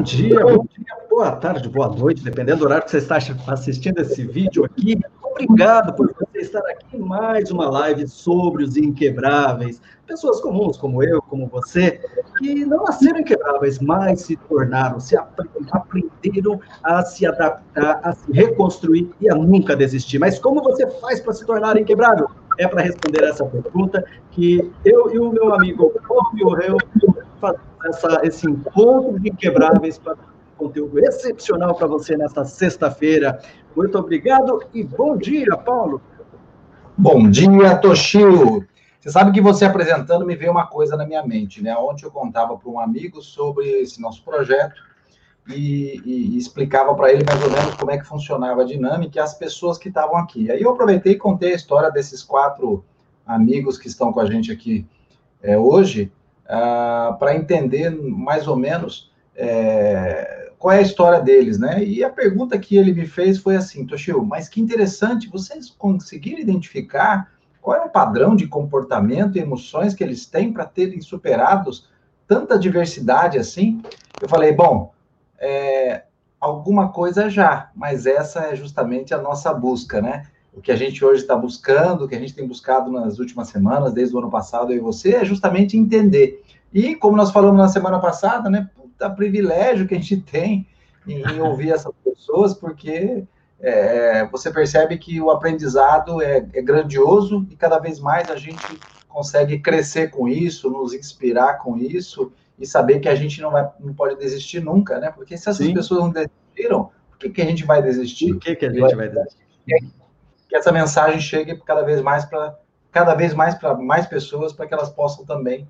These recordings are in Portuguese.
bom dia, bom dia, boa tarde, boa noite, dependendo do horário que você está assistindo esse vídeo aqui. Obrigado por você estar aqui em mais uma live sobre os inquebráveis. Pessoas comuns como eu, como você, que não nasceram inquebráveis, mas se tornaram, se aprenderam a se adaptar, a se reconstruir e a nunca desistir. Mas como você faz para se tornar inquebrável? É para responder essa pergunta que eu e o meu amigo Paulo Reu essa, esse encontro de inquebráveis para conteúdo excepcional para você nesta sexta-feira. Muito obrigado e bom dia, Paulo. Bom dia, Toshio. Você sabe que você apresentando me veio uma coisa na minha mente, né? Ontem eu contava para um amigo sobre esse nosso projeto e, e, e explicava para ele mais ou menos como é que funcionava a dinâmica e as pessoas que estavam aqui. Aí eu aproveitei e contei a história desses quatro amigos que estão com a gente aqui é, hoje uh, para entender mais ou menos é, qual é a história deles, né? E a pergunta que ele me fez foi assim, Toshio, mas que interessante, vocês conseguiram identificar qual é o padrão de comportamento e emoções que eles têm para terem superados tanta diversidade assim? Eu falei, bom, é, alguma coisa já, mas essa é justamente a nossa busca, né? O que a gente hoje está buscando, o que a gente tem buscado nas últimas semanas, desde o ano passado, eu e você, é justamente entender. E como nós falamos na semana passada, né, puta privilégio que a gente tem em, em ouvir essas pessoas, porque é, você percebe que o aprendizado é, é, grandioso e cada vez mais a gente consegue crescer com isso, nos inspirar com isso e saber que a gente não, vai, não pode desistir nunca, né? Porque se essas Sim. pessoas não desistiram, por que, que a gente vai desistir? Por que, que a gente vai desistir? Que essa mensagem chegue cada vez mais para cada vez mais para mais pessoas, para que elas possam também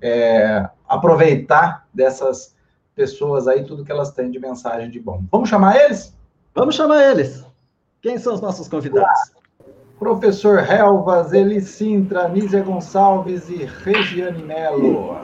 é, aproveitar dessas pessoas aí tudo que elas têm de mensagem de bom. Vamos chamar eles? Vamos chamar eles. Quem são os nossos convidados? Professor Helvas, Eli Sintra, Nízia Gonçalves e Regiane Melo.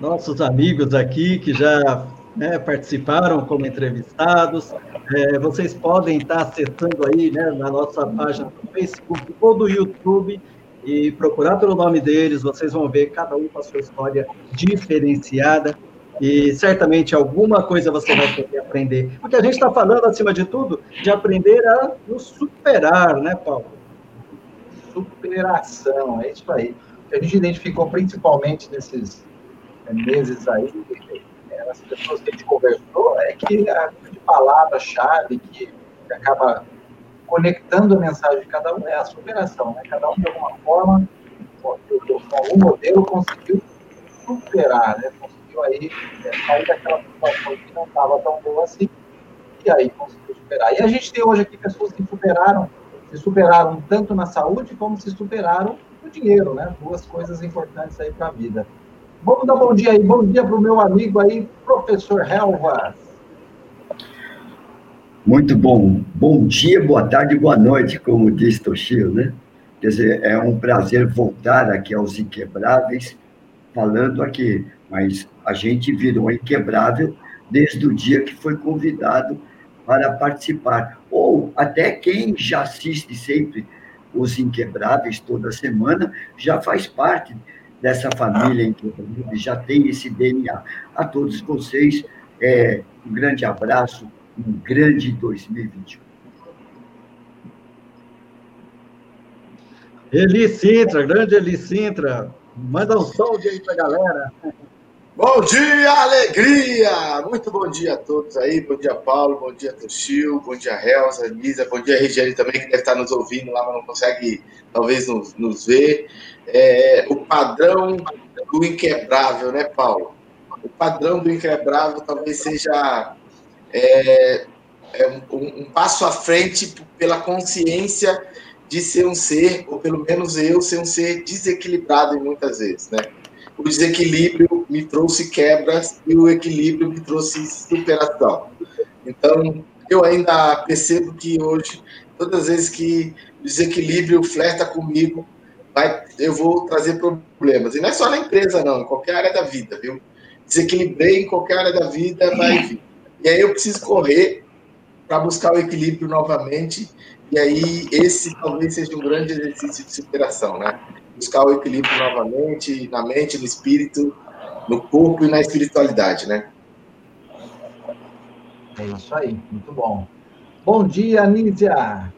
Nossos amigos aqui que já né, participaram como entrevistados. É, vocês podem estar acessando aí né, na nossa página do Facebook ou do YouTube e procurar pelo nome deles, vocês vão ver cada um com a sua história diferenciada e certamente alguma coisa você vai poder aprender. Porque a gente está falando, acima de tudo, de aprender a nos superar, né, Paulo? Superação, é isso aí. A gente identificou principalmente nesses meses aí, as pessoas que a gente conversou, é que a palavra-chave que, acaba conectando a mensagem de cada um é a superação. Né? Cada um, de alguma forma, com algum modelo, conseguiu superar, né? conseguiu aí é, sair daquela situação que não estava tão boa assim, e aí conseguiu superar. E a gente tem hoje aqui pessoas que superaram, se superaram tanto na saúde como se superaram no dinheiro, né? Duas coisas importantes aí para a vida. Vamos dar bom dia aí, bom dia para o meu amigo aí, professor Helvas. Muito bom. Bom dia, boa tarde, boa noite, como diz Toshio, né? Quer dizer, é um prazer voltar aqui aos Inquebráveis, falando aqui, mas a gente virou inquebrável desde o dia que foi convidado para participar. Ou até quem já assiste sempre os Inquebráveis toda semana já faz parte dessa família em que já tem esse DNA. A todos vocês, é, um grande abraço, um grande 2021. Eli Sintra, grande Eli Sintra, manda um salve aí para a galera. Bom dia, alegria! Muito bom dia a todos aí. Bom dia, Paulo. Bom dia, Toshio. Bom dia, Helsa, Nisa. Bom dia, Regiane também, que deve estar nos ouvindo lá, mas não consegue, talvez, nos, nos ver é, o padrão do inquebrável, né, Paulo? O padrão do inquebrável talvez seja é, é um, um, passo à frente pela consciência de ser um ser, ou pelo menos eu, ser um ser desequilibrado muitas vezes, né? O desequilíbrio me trouxe quebras e o equilíbrio me trouxe superação. Então, eu ainda percebo que hoje, todas as vezes que o desequilíbrio flerta comigo, vai, eu vou trazer problemas. E não é só na empresa, não, em qualquer área da vida, viu? Desequilibrei em qualquer área da vida, vai vir. E aí eu preciso correr para buscar o equilíbrio novamente. E aí esse talvez seja um grande exercício de superação, né? Buscar o equilíbrio novamente na mente, no espírito, no corpo e na espiritualidade, né? É isso aí, muito bom. Bom dia, Nízia!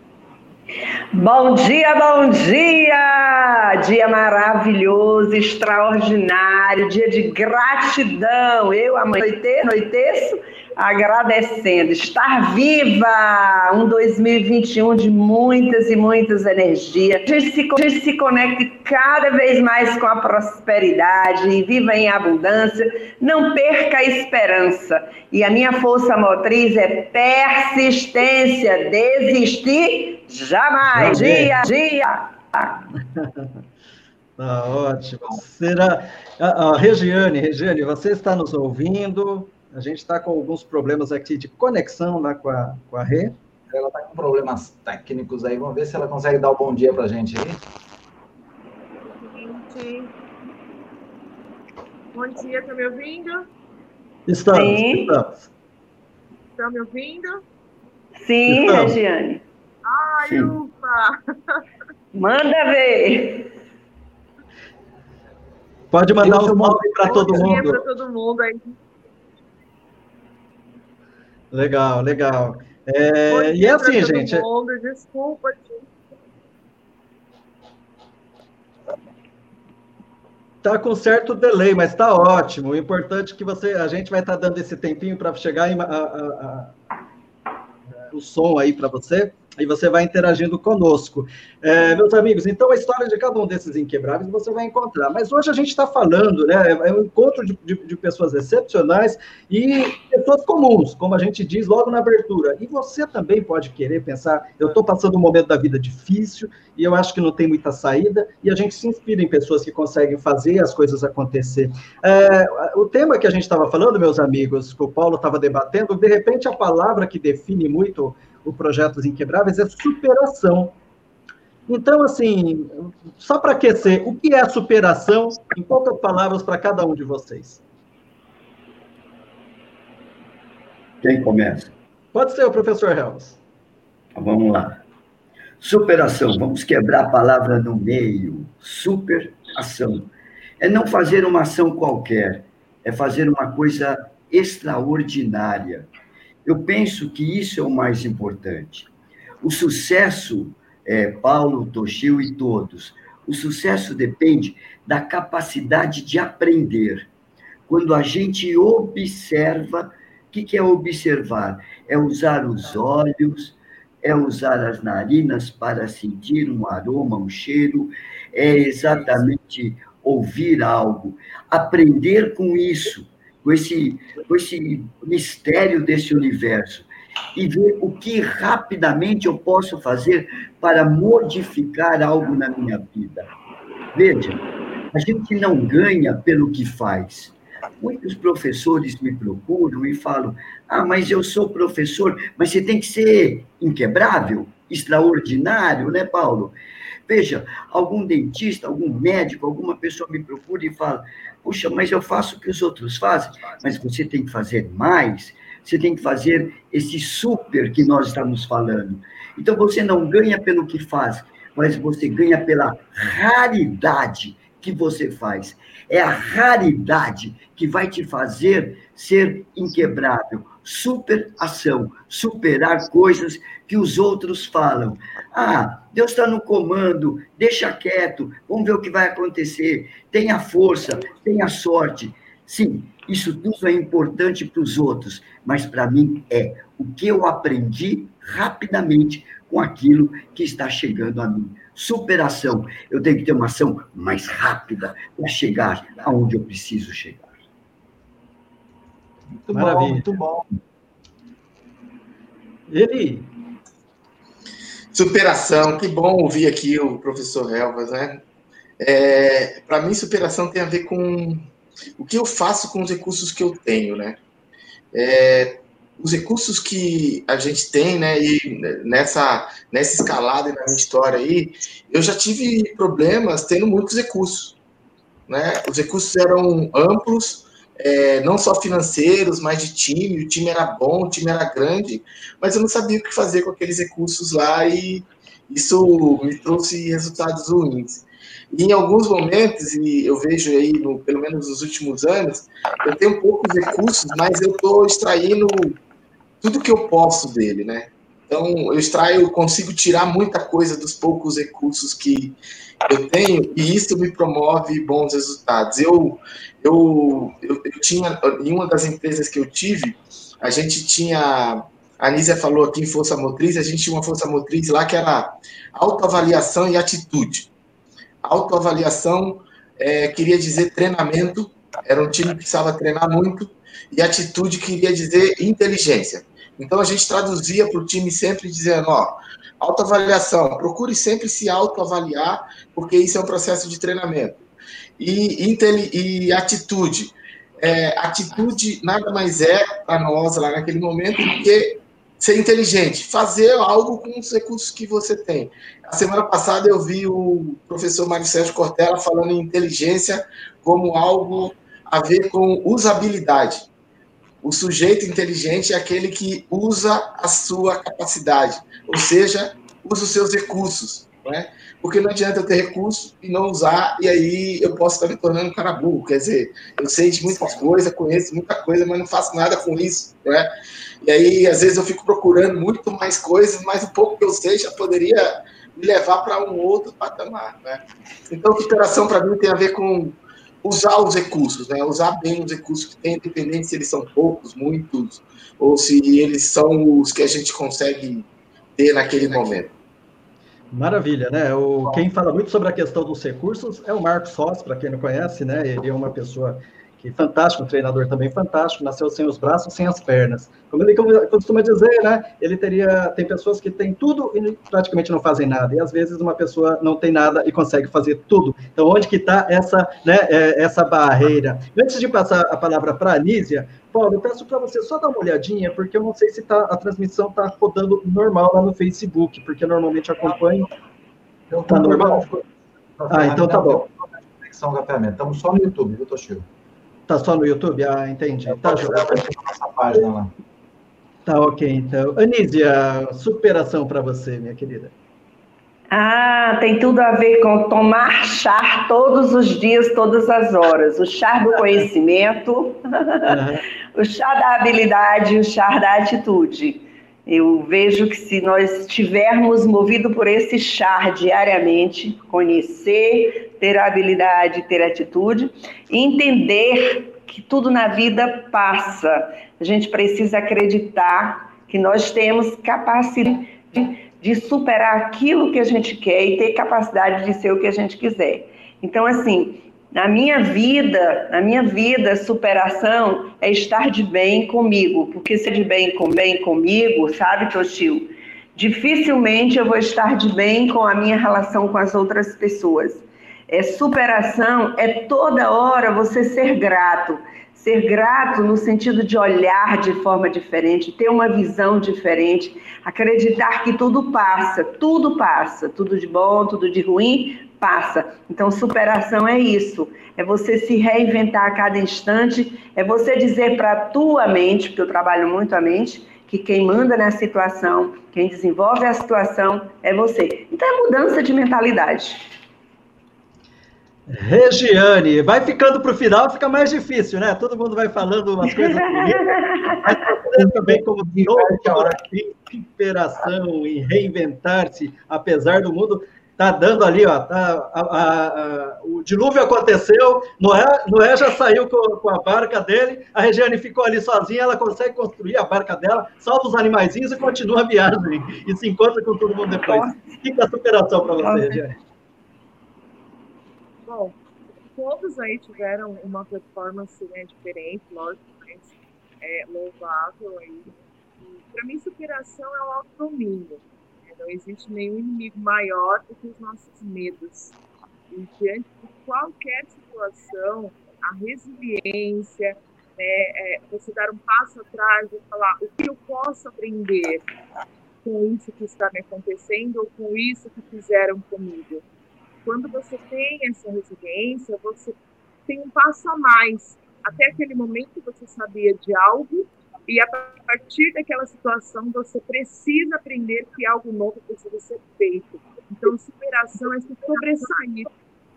Bom dia, bom dia! Dia maravilhoso, extraordinário, dia de gratidão. Eu amanhecer, anoiteço, agradecendo, estar viva, um 2021 de muitas e muitas energias. A gente, se, a gente se conecte cada vez mais com a prosperidade e viva em abundância. Não perca a esperança. E a minha força motriz é persistência, desistir jamais. Dia, dia. Tá ótimo. Será. A, a Regiane, Regiane, você está nos ouvindo? A gente está com alguns problemas aqui de conexão lá com a, com a Rê. Ela está com problemas técnicos aí. Vamos ver se ela consegue dar o um bom dia para a gente aí. Gente. Bom dia, está me ouvindo? Estamos, Sim. estamos. Estão me ouvindo? Sim, estamos. Regiane. Ai, Sim. ufa! Manda ver! Pode mandar um salve para todo mundo. Para todo mundo aí. Legal, legal. É, e é assim, gente. Mundo, desculpa, Tá com certo delay, mas está ótimo. O importante é que você, a gente vai estar tá dando esse tempinho para chegar em, a, a, a, o som aí para você e você vai interagindo conosco. É, meus amigos, então a história de cada um desses inquebráveis você vai encontrar. Mas hoje a gente está falando, né? É um encontro de, de, de, pessoas excepcionais e pessoas comuns, como a gente diz logo na abertura. E você também pode querer pensar: eu estou passando um momento da vida difícil e eu acho que não tem muita saída, e a gente se inspira em pessoas que conseguem fazer as coisas acontecer. É, o tema que a gente estava falando, meus amigos, que o Paulo estava debatendo, de repente a palavra que define muito o Projetos Inquebráveis é superação. Então, assim, só para aquecer, o que é superação? Em poucas palavras para cada um de vocês. Quem começa? Pode ser o professor Helms. Então, vamos lá. Superação, vamos quebrar a palavra no meio. Superação. É não fazer uma ação qualquer, é fazer uma coisa extraordinária. Eu penso que isso é o mais importante. O sucesso, é, Paulo, Toshio e todos, o sucesso depende da capacidade de aprender. Quando a gente observa, o que, que é observar? É usar os olhos, é usar as narinas para sentir um aroma, um cheiro, é exatamente ouvir algo, aprender com isso com esse, com esse mistério desse universo e ver o que rapidamente eu posso fazer para modificar algo na minha vida. Veja, a gente não ganha pelo que faz. Muitos professores me procuram e falam: Ah, mas eu sou professor, mas você tem que ser inquebrável, extraordinário, né, Paulo? Veja, algum dentista, algum médico, alguma pessoa me procura e fala: Puxa, mas eu faço o que os outros fazem, mas você tem que fazer mais, você tem que fazer esse super que nós estamos falando. Então você não ganha pelo que faz, mas você ganha pela raridade que você faz. É a raridade que vai te fazer ser inquebrável. Superação, superar coisas que os outros falam. Ah, Deus está no comando, deixa quieto, vamos ver o que vai acontecer. Tenha força, tenha sorte. Sim, isso tudo é importante para os outros, mas para mim é o que eu aprendi rapidamente com aquilo que está chegando a mim. Superação. Eu tenho que ter uma ação mais rápida para chegar aonde eu preciso chegar. Muito Maravilha. bom, muito bom. Ele Superação, que bom ouvir aqui o professor Helvas, né? É, Para mim, superação tem a ver com o que eu faço com os recursos que eu tenho, né? É, os recursos que a gente tem, né? E nessa, nessa escalada na minha história aí, eu já tive problemas tendo muitos recursos, né? Os recursos eram amplos, é, não só financeiros, mas de time. O time era bom, o time era grande, mas eu não sabia o que fazer com aqueles recursos lá e isso me trouxe resultados ruins. E em alguns momentos, e eu vejo aí, no, pelo menos nos últimos anos, eu tenho poucos recursos, mas eu estou extraindo tudo que eu posso dele, né? Então, eu extraio, consigo tirar muita coisa dos poucos recursos que eu tenho, e isso me promove bons resultados. Eu, eu, eu, eu tinha, em uma das empresas que eu tive, a gente tinha a Nízia falou aqui em força motriz, a gente tinha uma força motriz lá que era autoavaliação e atitude. Autoavaliação é, queria dizer treinamento, era um time que precisava treinar muito, e atitude queria dizer inteligência. Então a gente traduzia para o time sempre dizendo, ó, autoavaliação, procure sempre se autoavaliar, porque isso é um processo de treinamento. E, e atitude, é, atitude nada mais é para nós lá naquele momento do que ser inteligente, fazer algo com os recursos que você tem. A semana passada eu vi o professor Mário Sérgio Cortella falando em inteligência como algo a ver com usabilidade. O sujeito inteligente é aquele que usa a sua capacidade, ou seja, usa os seus recursos. Né? Porque não adianta eu ter recurso e não usar, e aí eu posso estar me tornando um cara burro. Quer dizer, eu sei de muitas coisas, conheço muita coisa, mas não faço nada com isso. Né? E aí, às vezes, eu fico procurando muito mais coisas, mas o pouco que eu sei já poderia me levar para um outro patamar. Né? Então, superação para mim tem a ver com usar os recursos, né? usar bem os recursos que tem, independente se eles são poucos, muitos, ou se eles são os que a gente consegue ter naquele momento. Maravilha, né? O, quem fala muito sobre a questão dos recursos é o Marcos Ross, para quem não conhece, né? Ele é uma pessoa que fantástico, um treinador também fantástico, nasceu sem os braços, sem as pernas. Como ele costuma dizer, né? Ele teria, tem pessoas que têm tudo e praticamente não fazem nada. E às vezes uma pessoa não tem nada e consegue fazer tudo. Então, onde que está essa, né, é, essa barreira? Antes de passar a palavra para a Anísia, Paulo, eu peço para você só dar uma olhadinha, porque eu não sei se tá, a transmissão está rodando normal lá no Facebook, porque normalmente acompanho. Está normal? Ah, então tá bom. Estamos só no YouTube, viu, Toshio? Tá só no YouTube? Ah, entendi. Tá, nossa página lá. Tá ok, então. Anísia, superação para você, minha querida. Ah, tem tudo a ver com tomar chá todos os dias, todas as horas. O chá do conhecimento, uhum. o chá da habilidade, o chá da atitude. Eu vejo que se nós estivermos movidos por esse char diariamente, conhecer, ter habilidade, ter atitude, entender que tudo na vida passa. A gente precisa acreditar que nós temos capacidade de superar aquilo que a gente quer e ter capacidade de ser o que a gente quiser. Então, assim, na minha vida, na minha vida, superação é estar de bem comigo, porque se de bem com bem comigo, sabe, Toshio? Dificilmente eu vou estar de bem com a minha relação com as outras pessoas. É superação é toda hora você ser grato, ser grato no sentido de olhar de forma diferente, ter uma visão diferente, acreditar que tudo passa, tudo passa, tudo de bom, tudo de ruim passa. Então, superação é isso. É você se reinventar a cada instante, é você dizer para a tua mente, porque eu trabalho muito a mente, que quem manda na situação, quem desenvolve a situação é você. Então, é mudança de mentalidade. Regiane, vai ficando para o final, fica mais difícil, né? Todo mundo vai falando umas coisas mas também, como doutora em superação, em reinventar-se, apesar do mundo, Tá dando ali, ó, tá, a, a, a, o dilúvio aconteceu, Noé, Noé já saiu com, com, a barca dele, a Regiane ficou ali sozinha, ela consegue construir a barca dela, salva os animaizinhos e continua a viagem, e se encontra com todo mundo depois. O que é a superação para você, Regiane? Bom, todos aí tiveram uma performance né, diferente, lógico, mas é louvável aí. Para mim, superação é o autodomínio não existe nenhum inimigo maior do que os nossos medos. E diante de qualquer situação, a resiliência, né, é, você dar um passo atrás e falar o que eu posso aprender com isso que está me acontecendo ou com isso que fizeram comigo. Quando você tem essa resiliência, você tem um passo a mais. Até aquele momento você sabia de algo e a partir daquela situação, você precisa aprender que algo novo precisa ser feito. Então, superação é se sobressair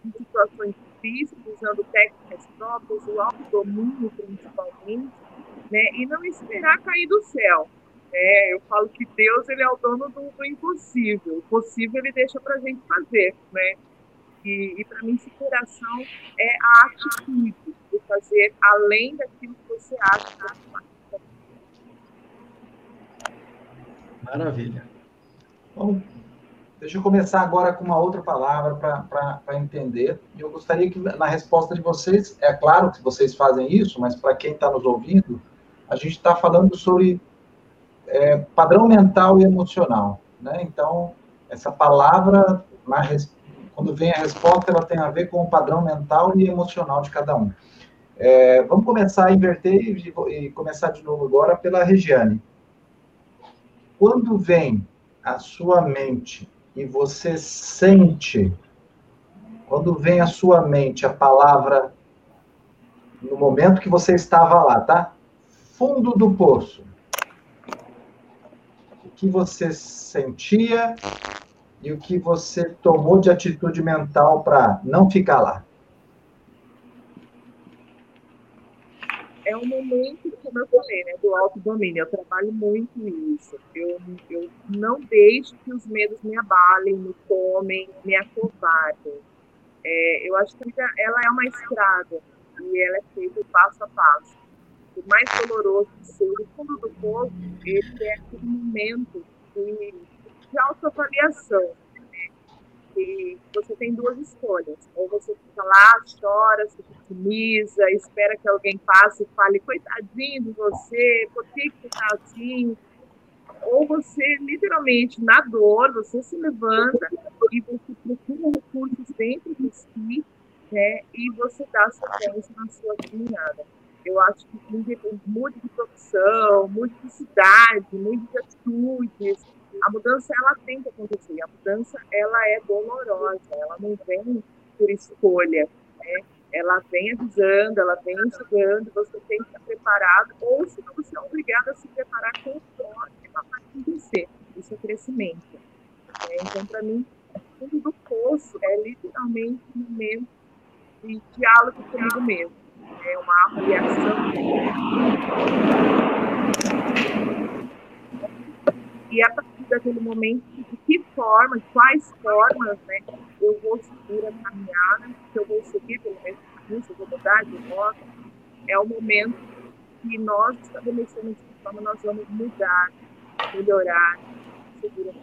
em situações difíceis, usando técnicas próprias, o autodomínio principalmente, né? E não esperar cair do céu. É, eu falo que Deus ele é o dono do, do impossível. O possível ele deixa para a gente fazer, né? E, e para mim, superação é a atitude de fazer além daquilo que você acha faz. Maravilha. Bom, deixa eu começar agora com uma outra palavra para entender. Eu gostaria que, na resposta de vocês, é claro que vocês fazem isso, mas para quem está nos ouvindo, a gente está falando sobre é, padrão mental e emocional. Né? Então, essa palavra, na, quando vem a resposta, ela tem a ver com o padrão mental e emocional de cada um. É, vamos começar a inverter e, e, começar de novo agora pela Regiane. Quando vem a sua mente e você sente, quando vem a sua mente a palavra, no momento que você estava lá, tá? Fundo do poço que você sentia e o que você tomou de atitude mental para não ficar lá? É um momento, como eu falei, né, do autodomínio. Eu trabalho muito nisso. Eu, eu não deixo que os medos me abalem, me tomem, me acovardem. É, eu acho que ela é uma estrada e ela é feita passo a passo por mais doloroso que seja, o fundo do poço, é aquele momento de, de autoavaliação. Né? Você tem duas escolhas. Ou você fica lá, chora, se vitimiza, espera que alguém passe e fale, coitadinho de você, por que, você está assim? Ou você, literalmente, na dor, você se levanta e você procura recursos dentro de si né, e você dá sequência na sua caminhada. Eu acho que mude de profissão, mude de cidade, mude de atitudes. A mudança, ela tem que acontecer. A mudança, ela é dolorosa. Ela não vem por escolha, né? Ela vem avisando, ela vem chegando, você tem que estar preparado, ou se você é obrigado a se preparar conforme ela vai acontecer. Isso é crescimento. É, então, para mim, o fundo do poço é literalmente um momento de diálogo comigo mesmo é uma avaliação. E a partir daquele momento, de que forma, quais formas né, eu vou seguir a caminhada, se eu vou seguir pelo mesmo caminho, se eu vou mudar de rota, é o momento que nós estabelecemos de que forma nós vamos mudar, melhorar, seguir a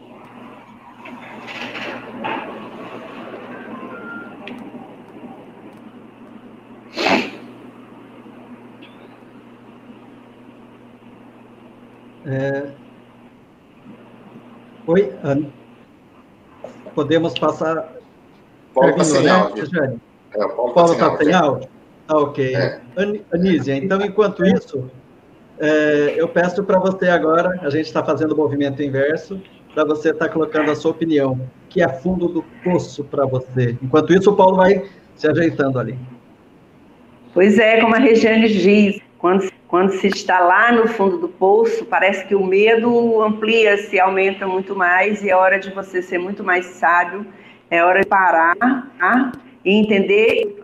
É... Oi, Ana. Podemos passar. Paulo está sem né, áudio. É, Paulo está tá sem áudio? Tá ok. É. Anísia, então, enquanto isso, é, eu peço para você agora, a gente está fazendo o movimento inverso, para você estar tá colocando a sua opinião, que é fundo do poço para você. Enquanto isso, o Paulo vai se ajeitando ali. Pois é, como a Regiane diz, quando, quando se está lá no fundo do poço, parece que o medo amplia-se, aumenta muito mais, e é hora de você ser muito mais sábio, é hora de parar tá? e entender.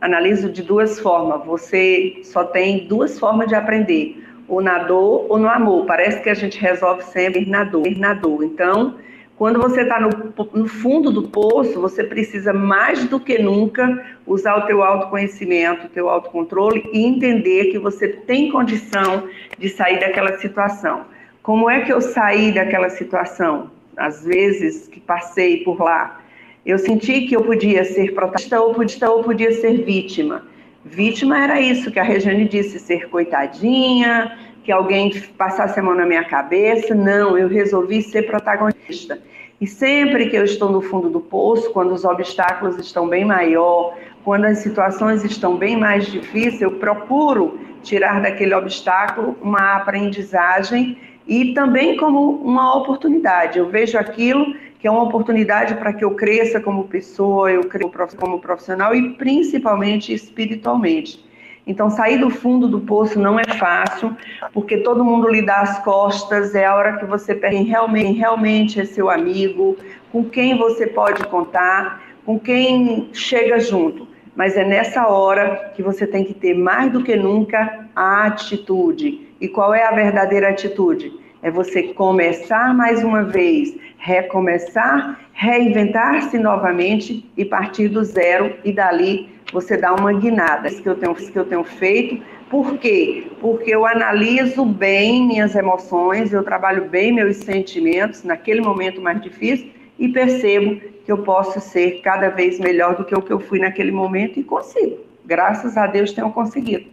Analiso, de duas formas. Você só tem duas formas de aprender: ou na dor ou no amor. Parece que a gente resolve sempre na dor. Na dor. Então, quando você está no, no, fundo do poço, você precisa mais do que nunca usar o teu autoconhecimento, o teu autocontrole e entender que você tem condição de sair daquela situação. Como é que eu saí daquela situação? Às vezes que passei por lá, eu senti que eu podia ser protagonista ou podia, ou podia ser vítima. Vítima era isso que a Regiane disse, ser coitadinha, que alguém passasse a mão na minha cabeça. Não, eu resolvi ser protagonista. E sempre que eu estou no fundo do poço, quando os obstáculos estão bem maior, quando as situações estão bem mais difíceis, eu procuro tirar daquele obstáculo uma aprendizagem e também como uma oportunidade. Eu vejo aquilo que é uma oportunidade para que eu cresça como pessoa, eu cresça como profissional e principalmente espiritualmente. Então, sair do fundo do poço não é fácil, porque todo mundo lhe dá as costas, é a hora que você perde realmente, realmente é seu amigo, com quem você pode contar, com quem chega junto. Mas é nessa hora que você tem que ter mais do que nunca a atitude. E qual é a verdadeira atitude? É você começar mais uma vez, recomeçar, reinventar-se novamente e partir do zero e dali você dá uma guinada. Isso que eu tenho, que eu tenho feito. Por quê? Porque eu analiso bem minhas emoções, eu trabalho bem meus sentimentos naquele momento mais difícil e percebo que eu posso ser cada vez melhor do que o que eu fui naquele momento e consigo. Graças a Deus tenho conseguido.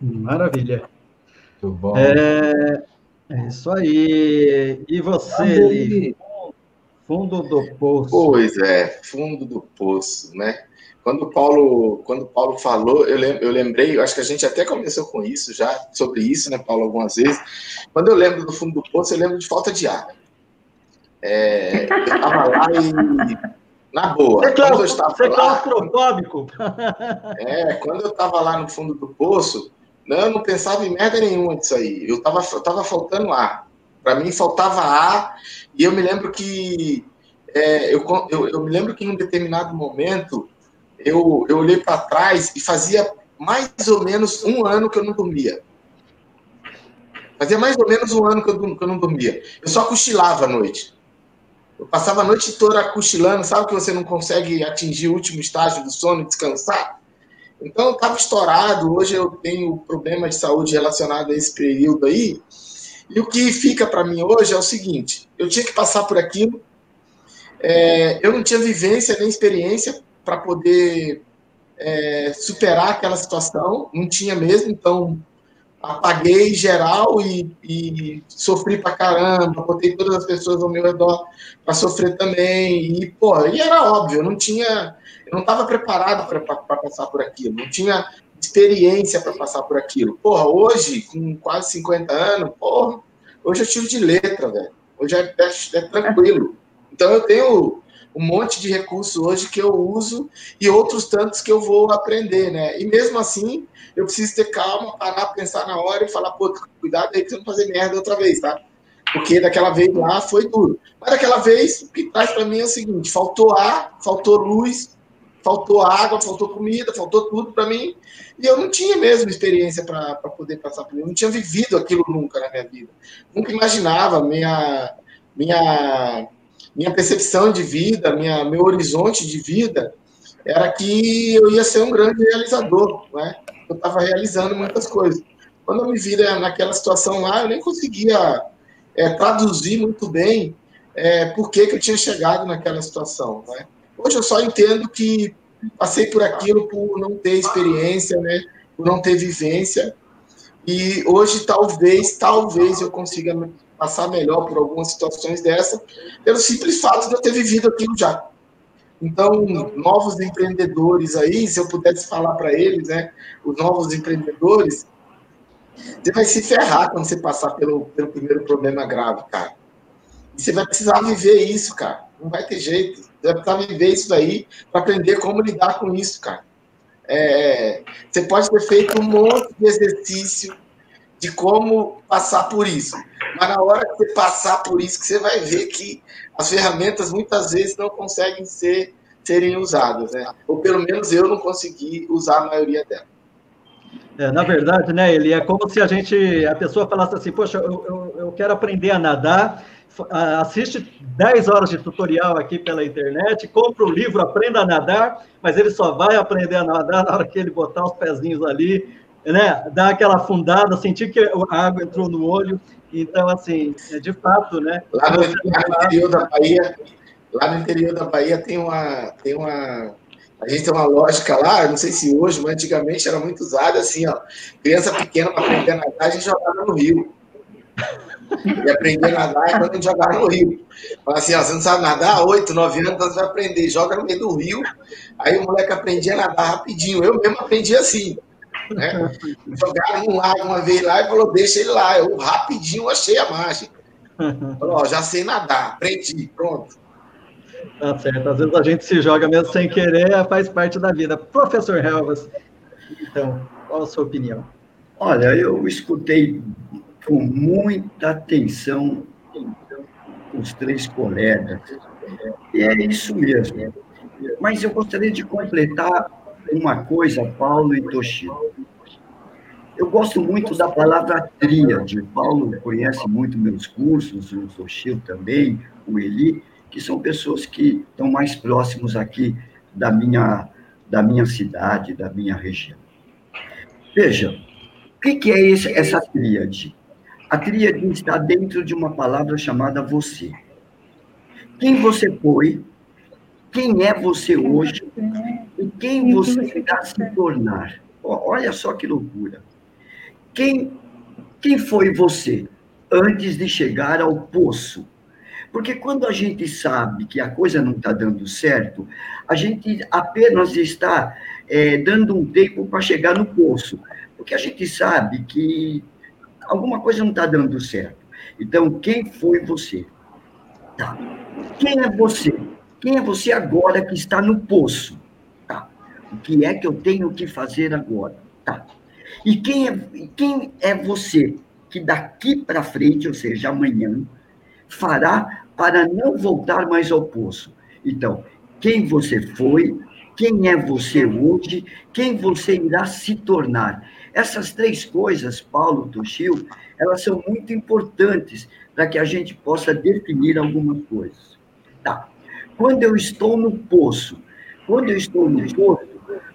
Maravilha. Muito bom. É, é isso aí. E você, Eli? Fundo do poço. Pois é, fundo do poço, né? Quando o Paulo, quando Paulo falou, eu, lem, eu lembrei, eu acho que a gente até começou com isso já, sobre isso, né, Paulo, algumas vezes. Quando eu lembro do fundo do poço, eu lembro de falta de ar. É, eu estava lá e. Na boa. Você, quando eu estava você lá, claustrofóbico? É, quando eu estava lá no fundo do poço, não, eu não pensava em merda nenhuma disso aí. Eu estava eu tava faltando ar. Para mim faltava ar. E eu me lembro que. É, eu, eu, eu, me lembro que em um determinado momento eu, eu olhei para trás e fazia mais ou menos um ano que eu não dormia. Fazia mais ou menos um ano que eu, que eu não dormia. Eu só cochilava à noite. Eu passava a noite toda cochilando, sabe que você não consegue atingir o último estágio do sono e descansar? Então, eu estava estourado. Hoje eu tenho problema de saúde relacionado a esse período aí. E o que fica para mim hoje é o seguinte: eu tinha que passar por aquilo. É, eu não tinha vivência nem experiência para poder é, superar aquela situação, não tinha mesmo. Então, apaguei geral e, e sofri pra caramba, botei todas as pessoas ao meu redor para sofrer também. E, pô, e era óbvio, eu não tinha, eu não estava preparado para passar por aquilo, não tinha experiência para passar por aquilo. Porra, hoje, com quase 50 anos, porra, hoje eu tiro de letra, velho. Hoje é, é, é tranquilo. Então eu tenho um monte de recursos hoje que eu uso e outros tantos que eu vou aprender, né? E mesmo assim, eu preciso ter calma, parar, pensar na hora e falar, pô, cuidado aí pra não fazer merda outra vez, tá? Porque daquela vez lá foi duro. Mas daquela vez, o que traz para mim é o seguinte: faltou ar, faltou luz, faltou água, faltou comida, faltou tudo para mim. E eu não tinha mesmo experiência para poder passar por isso. Eu não tinha vivido aquilo nunca na minha vida. Nunca imaginava minha minha minha percepção de vida, minha, meu horizonte de vida era que eu ia ser um grande realizador, né? Eu estava realizando muitas coisas. Quando eu me vi naquela situação lá, eu nem conseguia é, traduzir muito bem é, por que, que eu tinha chegado naquela situação, né? Hoje eu só entendo que passei por aquilo por não ter experiência, né? Por não ter vivência. E hoje talvez, talvez eu consiga passar melhor por algumas situações dessa, pelo simples fato de eu ter vivido aquilo já. Então, novos empreendedores aí, se eu pudesse falar para eles, né, os novos empreendedores, você vai se ferrar quando você passar pelo, pelo primeiro problema grave, cara. E você vai precisar viver isso, cara. Não vai ter jeito. Você vai precisar viver isso daí para aprender como lidar com isso, cara. É, você pode ter feito um monte de exercício de como passar por isso. Mas na hora que você passar por isso, que você vai ver que as ferramentas muitas vezes não conseguem ser serem usadas, né? Ou pelo menos eu não consegui usar a maioria delas. É, na verdade, né, ele é como se a gente, a pessoa falasse assim, poxa, eu, eu, eu quero aprender a nadar, assiste 10 horas de tutorial aqui pela internet, compra o livro, aprenda a nadar, mas ele só vai aprender a nadar na hora que ele botar os pezinhos ali, né, dar aquela afundada, sentir que a água entrou no olho. Então, assim, é de fato, né? Lá no, lá no interior da Bahia, lá no interior da Bahia tem uma, tem uma, a gente tem uma lógica lá, não sei se hoje, mas antigamente era muito usada assim, ó. Criança pequena para aprender a nadar, a gente jogava no rio. E aprender a nadar é quando a gente jogava no rio. Fala assim, ó, você não sabe nadar? Oito, nove anos, então você vai aprender. Joga no meio do rio. Aí o moleque aprendia a nadar rapidinho. Eu mesmo aprendi assim. Né? Jogaram um lago uma vez lá e falou, deixa ele lá. Eu rapidinho achei a margem. Falou, ó, já sei nadar, aprendi, pronto. Tá certo. Às vezes a gente se joga mesmo sem querer, faz parte da vida. Professor Helvas, então, qual a sua opinião? Olha, eu escutei com muita atenção os três colegas. E é isso mesmo. Mas eu gostaria de completar uma coisa, Paulo e Toshio. Eu gosto muito da palavra tríade. O Paulo conhece muito meus cursos, o Toshio também, o Eli, que são pessoas que estão mais próximos aqui da minha, da minha cidade, da minha região. Veja, o que é essa tríade? A tríade está dentro de uma palavra chamada você. Quem você foi, quem é você hoje e quem você irá se tornar. Olha só que loucura. Quem, quem foi você antes de chegar ao poço? Porque quando a gente sabe que a coisa não está dando certo, a gente apenas está é, dando um tempo para chegar no poço. Porque a gente sabe que alguma coisa não está dando certo. Então, quem foi você? Tá. Quem é você? Quem é você agora que está no poço? Tá. O que é que eu tenho que fazer agora? Tá. E quem é, quem é você que daqui para frente, ou seja, amanhã, fará para não voltar mais ao poço? Então, quem você foi, quem é você hoje, quem você irá se tornar. Essas três coisas, Paulo Toshio, elas são muito importantes para que a gente possa definir algumas coisas. Tá. Quando eu estou no poço, quando eu estou no poço,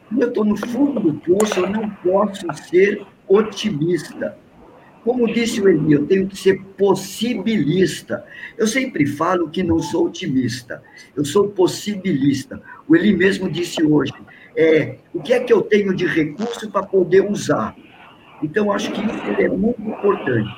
quando eu estou no fundo do poço, eu não posso ser otimista. Como disse o Eli, eu tenho que ser possibilista. Eu sempre falo que não sou otimista, eu sou possibilista. O Eli mesmo disse hoje, é, o que é que eu tenho de recurso para poder usar? Então, acho que isso é muito importante.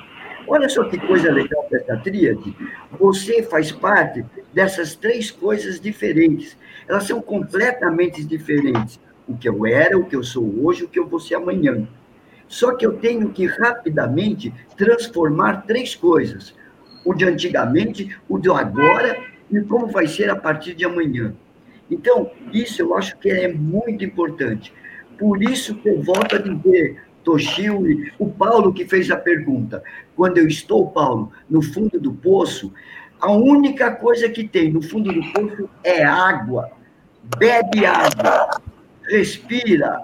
Olha só que coisa legal dessa tríade. Você faz parte dessas três coisas diferentes. Elas são completamente diferentes. O que eu era, o que eu sou hoje, o que eu vou ser amanhã. Só que eu tenho que rapidamente transformar três coisas: o de antigamente, o de agora e como vai ser a partir de amanhã. Então, isso eu acho que é muito importante. Por isso que eu volto a dizer, Toshio, o Paulo que fez a pergunta. Quando eu estou, Paulo, no fundo do poço, a única coisa que tem no fundo do poço é água. Bebe água, respira,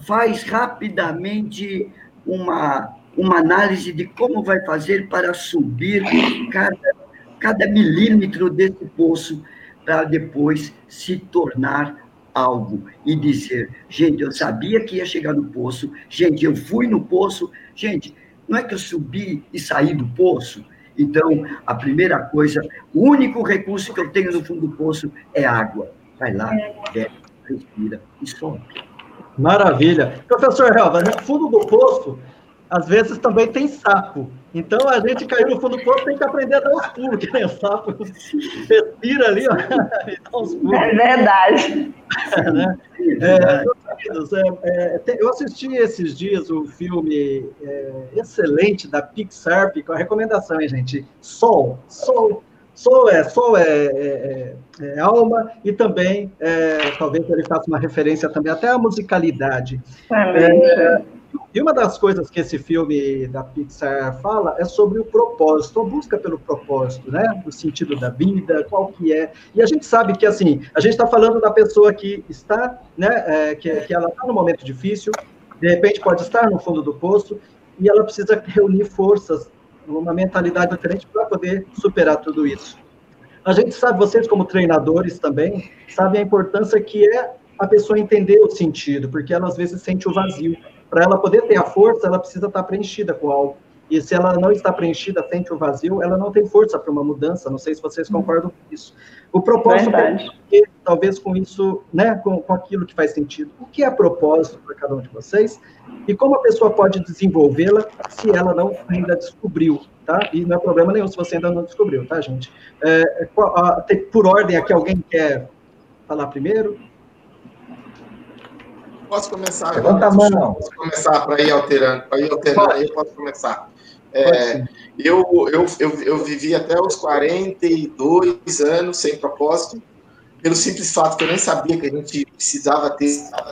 faz rapidamente uma, uma análise de como vai fazer para subir cada, cada milímetro desse poço para depois se tornar algo e dizer, gente, eu sabia que ia chegar no poço, gente, eu fui no poço, gente, não é que eu subi e saí do poço. Então, a primeira coisa, o único recurso que eu tenho no fundo do poço é água. Vai lá, bebe, respira e sobe. Maravilha. Professor Helva, no fundo do poço, às vezes também tem sapo. Então a gente caiu no fundo do poço, tem que aprender a dar os pulos, que nem o sapo respira ali, ó, e dá os pulos. É verdade. É, né? é, é, é eu assisti esses dias o filme é, excelente da Pixar, com a recomendação, hein, gente? Sol, Sol. Sol é, Sol é, é, é alma e também, talvez ele faça uma referência também até à musicalidade. É, e uma das coisas que esse filme da Pixar fala é sobre o propósito, a busca pelo propósito, né? O sentido da vida, qual que é. E a gente sabe que, assim, a gente está falando da pessoa que está, né? É, que, que ela está no momento difícil, de repente pode estar no fundo do poço, e ela precisa reunir forças, uma mentalidade diferente para poder superar tudo isso. A gente sabe, vocês como treinadores também, sabem a importância que é a pessoa entender o sentido, porque ela às vezes sente o vazio para ela poder ter a força, ela precisa estar preenchida com algo. E se ela não está preenchida, sente o vazio, ela não tem força para uma mudança. Não sei se vocês concordam com isso. O propósito é que, talvez com isso, né, com, com aquilo que faz sentido. O que é propósito para cada um de vocês? E como a pessoa pode desenvolvê-la se ela não ainda descobriu, tá? E não é problema nenhum se você ainda não descobriu, tá, gente? É, por ordem aqui, alguém quer falar primeiro? Posso começar? Levanta a mão. Posso começar para ir alterando, para ir alterando aí, eu posso começar. É, eu, eu, eu, eu vivi até os 42 anos sem propósito, pelo simples fato que eu nem sabia que a gente precisava ter,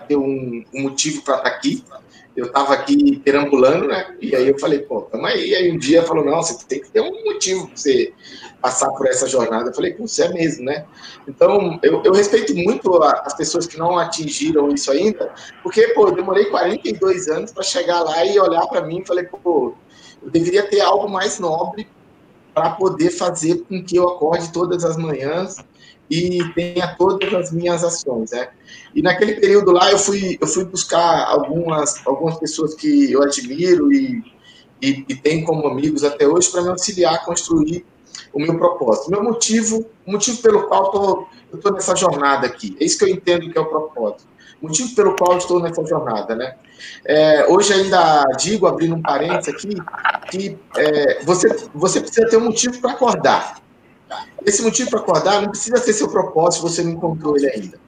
ter um, um motivo para estar tá aqui. Eu estava aqui perambulando, né? E aí eu falei, pô, tamo aí. Aí um dia falou, não, você tem que ter um motivo para você passar por essa jornada. Eu falei, você é mesmo, né? Então, eu, eu respeito muito a, as pessoas que não atingiram isso ainda, porque, pô, eu demorei 42 anos para chegar lá e olhar para mim e falei, pô, eu deveria ter algo mais nobre para poder fazer com que eu acorde todas as manhãs e tenha todas as minhas ações, né? E naquele período lá eu fui eu fui buscar algumas algumas pessoas que eu admiro e e, e tenho como amigos até hoje para me auxiliar a construir o meu propósito. Meu motivo, o motivo pelo qual eu estou nessa jornada aqui. É isso que eu entendo que é o propósito. O motivo pelo qual estou nessa jornada, né? É, hoje ainda digo, abrindo um parênteses aqui, que é, você, você precisa ter um motivo para acordar. Esse motivo para acordar não precisa ser seu propósito, você não encontrou ele ainda.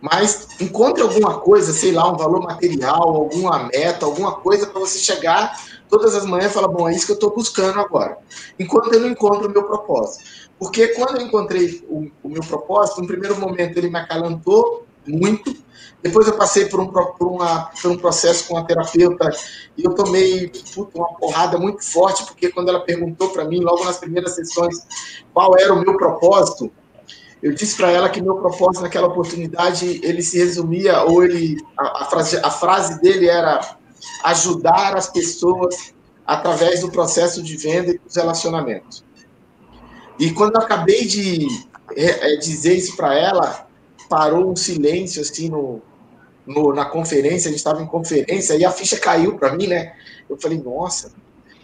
Mas encontre alguma coisa, sei lá, um valor material, alguma meta, alguma coisa para você chegar todas as manhãs e falar: bom, é isso que eu estou buscando agora. Enquanto eu não encontro o meu propósito. Porque quando eu encontrei o, o meu propósito, no primeiro momento ele me acalantou muito, depois eu passei por um, por, uma, por um processo com a terapeuta e eu tomei uma porrada muito forte, porque quando ela perguntou para mim, logo nas primeiras sessões, qual era o meu propósito, eu disse para ela que meu propósito naquela oportunidade, ele se resumia, ou ele, a, a, frase, a frase dele era ajudar as pessoas através do processo de venda e dos relacionamentos. E quando eu acabei de é, é dizer isso para ela, parou um silêncio assim no, no, na conferência, a gente estava em conferência, e a ficha caiu para mim, né? Eu falei, nossa,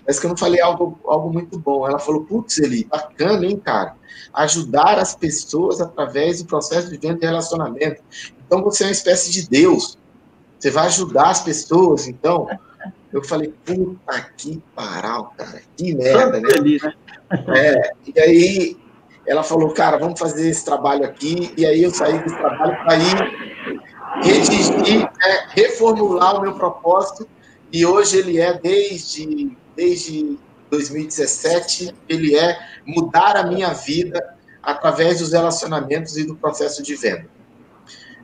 parece que eu não falei algo, algo muito bom. Ela falou, putz, Eli, bacana, hein, cara? Ajudar as pessoas através do processo de venda e relacionamento. Então você é uma espécie de Deus. Você vai ajudar as pessoas, então. Eu falei, puta que paral, cara, que merda, né? né? É, e aí ela falou, cara, vamos fazer esse trabalho aqui. E aí eu saí desse trabalho para ir redigir, né, reformular o meu propósito. E hoje ele é, desde, desde 2017, ele é mudar a minha vida através dos relacionamentos e do processo de venda.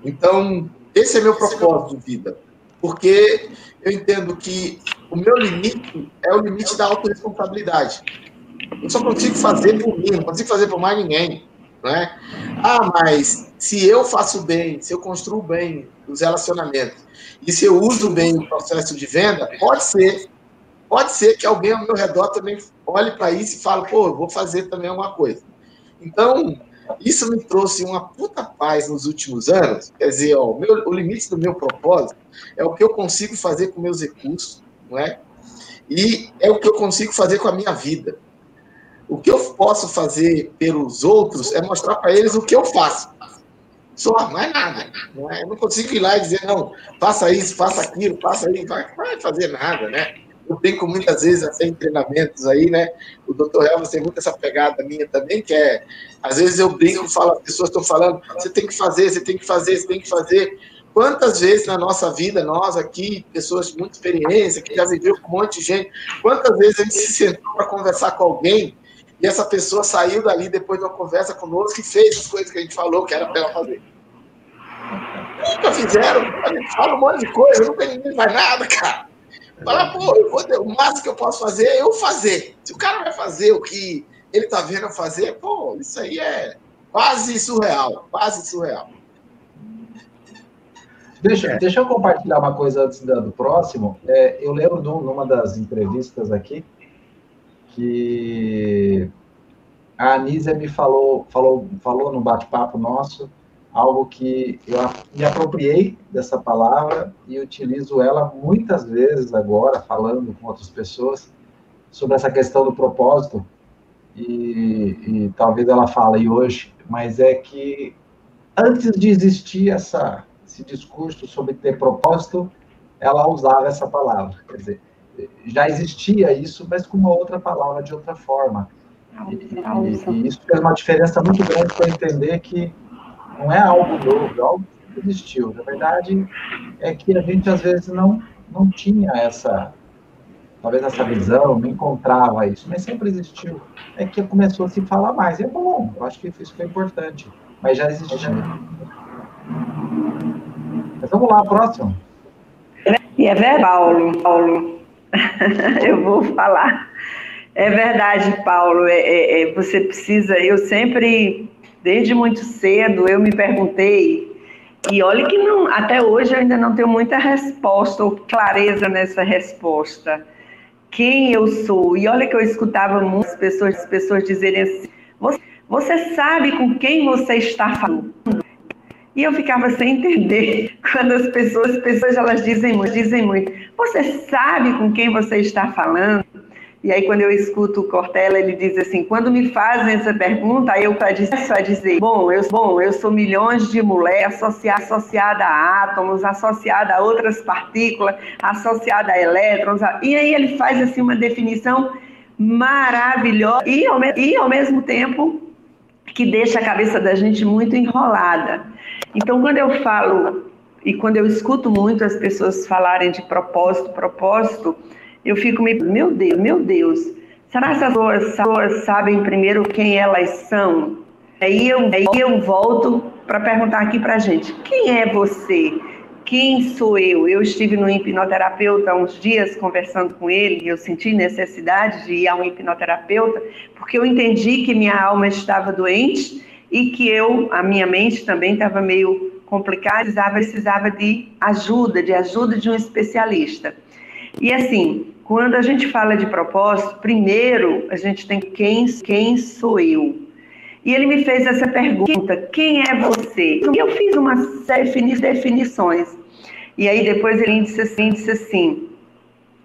Então, esse é meu propósito de vida. Porque eu entendo que o meu limite é o limite da autorresponsabilidade. Eu só consigo fazer por mim, não consigo fazer por mais ninguém. Né? Ah, mas se eu faço bem, se eu construo bem os relacionamentos, e se eu uso bem o processo de venda, pode ser, pode ser que alguém ao meu redor também olhe para isso e fale, pô, vou fazer também alguma coisa. Então, isso me trouxe uma puta paz nos últimos anos. Quer dizer, ó, o, meu, o limite do meu propósito é o que eu consigo fazer com meus recursos, não é? E é o que eu consigo fazer com a minha vida. O que eu posso fazer pelos outros é mostrar para eles o que eu faço. Só, não é nada. Não é? Eu não consigo ir lá e dizer, não, faça isso, faça aquilo, faça isso. Vai, vai fazer nada, né? Eu tenho muitas vezes até em treinamentos aí, né? O doutor Helmas tem muito essa pegada minha também, que é, às vezes eu brinco, falo, as pessoas estão falando, você tem que fazer, você tem que fazer, você tem que fazer. Quantas vezes na nossa vida, nós aqui, pessoas de muita experiência, que já viveu com um monte de gente, quantas vezes a gente se sentou para conversar com alguém e essa pessoa saiu dali depois de uma conversa conosco e fez as coisas que a gente falou que era para ela fazer. Nunca fizeram, a gente fala um monte de coisa, nunca ninguém faz nada, cara. Falar, pô, vou o máximo que eu posso fazer é eu fazer. Se o cara vai fazer o que ele tá vendo eu fazer, pô, isso aí é quase surreal, quase surreal. Deixa, deixa eu compartilhar uma coisa antes do próximo. É, eu lembro de uma das entrevistas aqui que a Anísia me falou, falou, falou no bate-papo nosso algo que eu me apropriei dessa palavra e utilizo ela muitas vezes agora, falando com outras pessoas sobre essa questão do propósito. E, e talvez ela fale hoje, mas é que antes de existir essa, esse discurso sobre ter propósito, ela usava essa palavra. Quer dizer, já existia isso, mas com uma outra palavra, de outra forma. E, e, e isso fez uma diferença muito grande para entender que não é algo novo, é algo que existiu. Na verdade, é que a gente às vezes não, não tinha essa, talvez essa visão, não encontrava isso, mas sempre existiu. É que começou a se falar mais. E é bom, eu acho que isso foi importante, mas já existia. Mas vamos lá, próximo. E é verdade, Paulo, Paulo. eu vou falar. É verdade, Paulo. É, é, é, você precisa. Eu sempre, desde muito cedo, eu me perguntei e olha que não, até hoje eu ainda não tenho muita resposta ou clareza nessa resposta. Quem eu sou? E olha que eu escutava muitas pessoas, pessoas dizerem assim: você, você sabe com quem você está falando? E eu ficava sem entender quando as pessoas, as pessoas elas dizem dizem muito. Você sabe com quem você está falando? E aí, quando eu escuto o Cortella, ele diz assim: quando me fazem essa pergunta, eu começo a dizer: bom, eu, bom, eu sou milhões de mulheres associada, associada a átomos, associada a outras partículas, associada a elétrons. E aí, ele faz assim uma definição maravilhosa e ao, e, ao mesmo tempo, que deixa a cabeça da gente muito enrolada. Então, quando eu falo e quando eu escuto muito as pessoas falarem de propósito, propósito eu fico me, meu Deus, meu Deus, será que as pessoas sabem primeiro quem elas são? Aí eu, aí eu volto para perguntar aqui para a gente, quem é você? Quem sou eu? Eu estive no hipnoterapeuta há uns dias conversando com ele e eu senti necessidade de ir a um hipnoterapeuta porque eu entendi que minha alma estava doente e que eu, a minha mente também estava meio complicada, precisava, precisava de ajuda, de ajuda de um especialista. E assim, quando a gente fala de propósito, primeiro a gente tem quem, quem sou eu? E ele me fez essa pergunta: quem é você? E eu fiz uma série de definições. E aí depois ele disse assim, disse assim: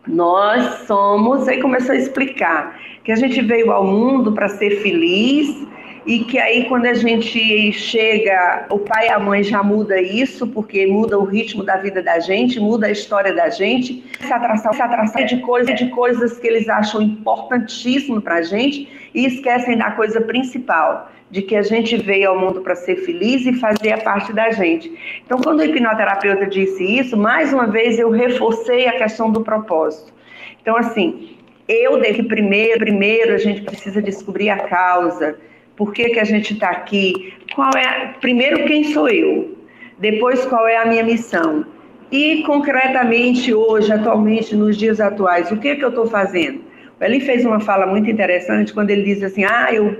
nós somos, aí começou a explicar que a gente veio ao mundo para ser feliz e que aí quando a gente chega, o pai e a mãe já muda isso, porque muda o ritmo da vida da gente, muda a história da gente, essa atração, essa atração de coisas, de coisas que eles acham importantíssimo para a gente e esquecem da coisa principal, de que a gente veio ao mundo para ser feliz e fazer a parte da gente. Então, quando o hipnoterapeuta disse isso, mais uma vez eu reforcei a questão do propósito. Então, assim, eu que primeiro, primeiro a gente precisa descobrir a causa, por que, que a gente está aqui, qual é, primeiro, quem sou eu, depois, qual é a minha missão. E, concretamente, hoje, atualmente, nos dias atuais, o que, que eu estou fazendo? Ele fez uma fala muito interessante quando ele diz assim: Ah, eu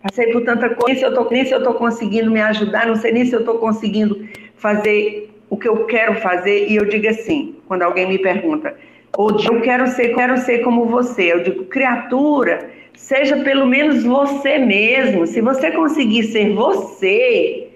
passei por tanta coisa, nem se eu tô, nem se eu estou conseguindo me ajudar, não sei nem se eu estou conseguindo fazer o que eu quero fazer. E eu digo assim: quando alguém me pergunta, ou eu quero ser, quero ser como você, eu digo, criatura, Seja pelo menos você mesmo. Se você conseguir ser você,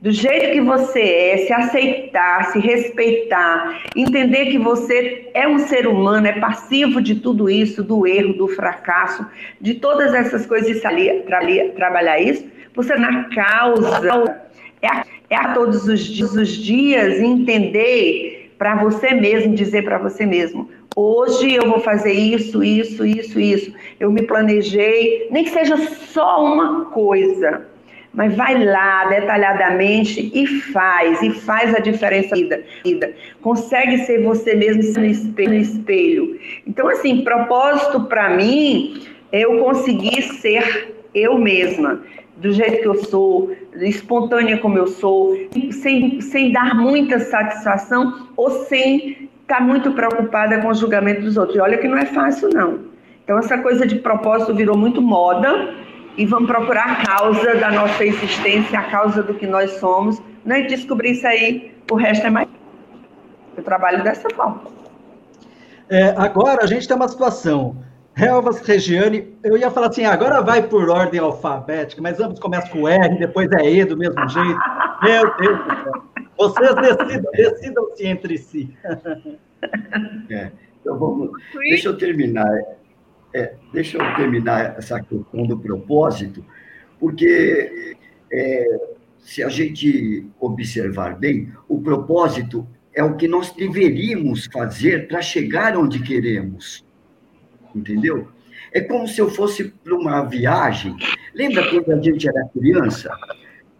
do jeito que você é, se aceitar, se respeitar, entender que você é um ser humano, é passivo de tudo isso, do erro, do fracasso, de todas essas coisas, e tra trabalhar isso, você na causa, é a, é a todos os dias entender para você mesmo, dizer para você mesmo: Hoje eu vou fazer isso, isso, isso, isso. Eu me planejei, nem que seja só uma coisa, mas vai lá detalhadamente e faz, e faz a diferença na vida. Consegue ser você mesmo no espelho. Então, assim, propósito para mim é eu conseguir ser eu mesma, do jeito que eu sou, espontânea como eu sou, sem, sem dar muita satisfação ou sem está muito preocupada com o julgamento dos outros. E olha que não é fácil, não. Então, essa coisa de propósito virou muito moda e vamos procurar a causa da nossa existência, a causa do que nós somos. Né? E descobrir isso aí, o resto é mais. Eu trabalho dessa forma. É, agora a gente tem uma situação. Helvas, Regiane, eu ia falar assim, agora vai por ordem alfabética, mas ambos começam com R, depois é E do mesmo jeito. Meu Deus do céu. Vocês decidam, decidam-se entre si. É, então vamos. Deixa eu terminar. É, deixa eu terminar essa questão do propósito, porque é, se a gente observar bem, o propósito é o que nós deveríamos fazer para chegar onde queremos. Entendeu? É como se eu fosse para uma viagem. Lembra quando a gente era criança?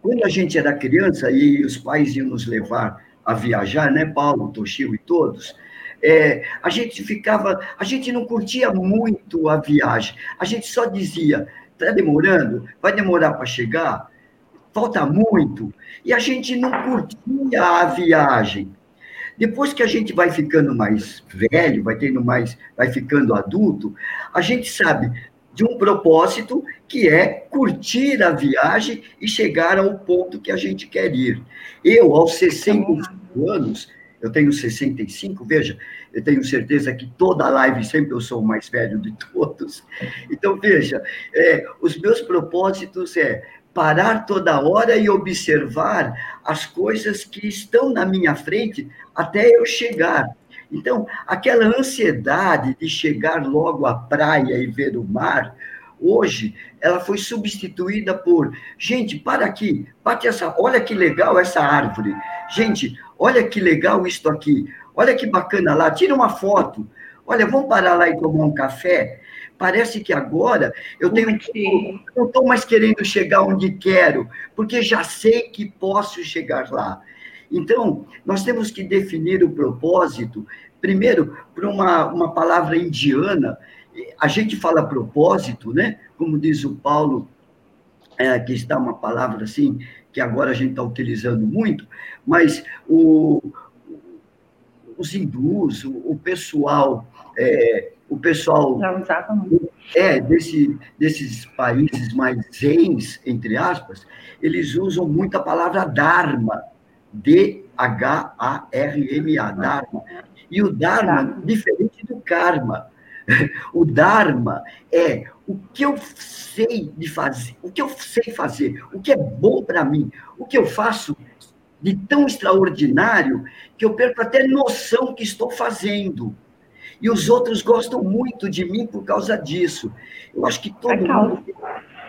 Quando a gente era criança e os pais iam nos levar a viajar, né, Paulo, Toshio e todos, é, a gente ficava, a gente não curtia muito a viagem, a gente só dizia, está demorando, vai demorar para chegar, falta muito, e a gente não curtia a viagem. Depois que a gente vai ficando mais velho, vai tendo mais, vai ficando adulto, a gente sabe de um propósito que é curtir a viagem e chegar ao ponto que a gente quer ir. Eu, aos 65 anos, eu tenho 65, veja, eu tenho certeza que toda live sempre eu sou o mais velho de todos. Então, veja, é, os meus propósitos é parar toda hora e observar as coisas que estão na minha frente até eu chegar. Então, aquela ansiedade de chegar logo à praia e ver o mar, hoje ela foi substituída por, gente, para aqui, bate essa, olha que legal essa árvore. Gente, olha que legal isto aqui. Olha que bacana lá, tira uma foto. Olha, vamos parar lá e tomar um café parece que agora eu tenho não estou mais querendo chegar onde quero, porque já sei que posso chegar lá. Então, nós temos que definir o propósito, primeiro, por uma, uma palavra indiana. A gente fala propósito, né? Como diz o Paulo, é, aqui está uma palavra assim, que agora a gente está utilizando muito, mas o, os hindus, o, o pessoal é, o pessoal é desse, desses países mais zens, entre aspas, eles usam muito a palavra dharma, D-H-A-R-M-A, dharma. E o dharma, diferente do karma, o dharma é o que eu sei de fazer, o que eu sei fazer, o que é bom para mim, o que eu faço de tão extraordinário que eu perco até noção que estou fazendo. E os outros gostam muito de mim por causa disso. Eu acho que todo é mundo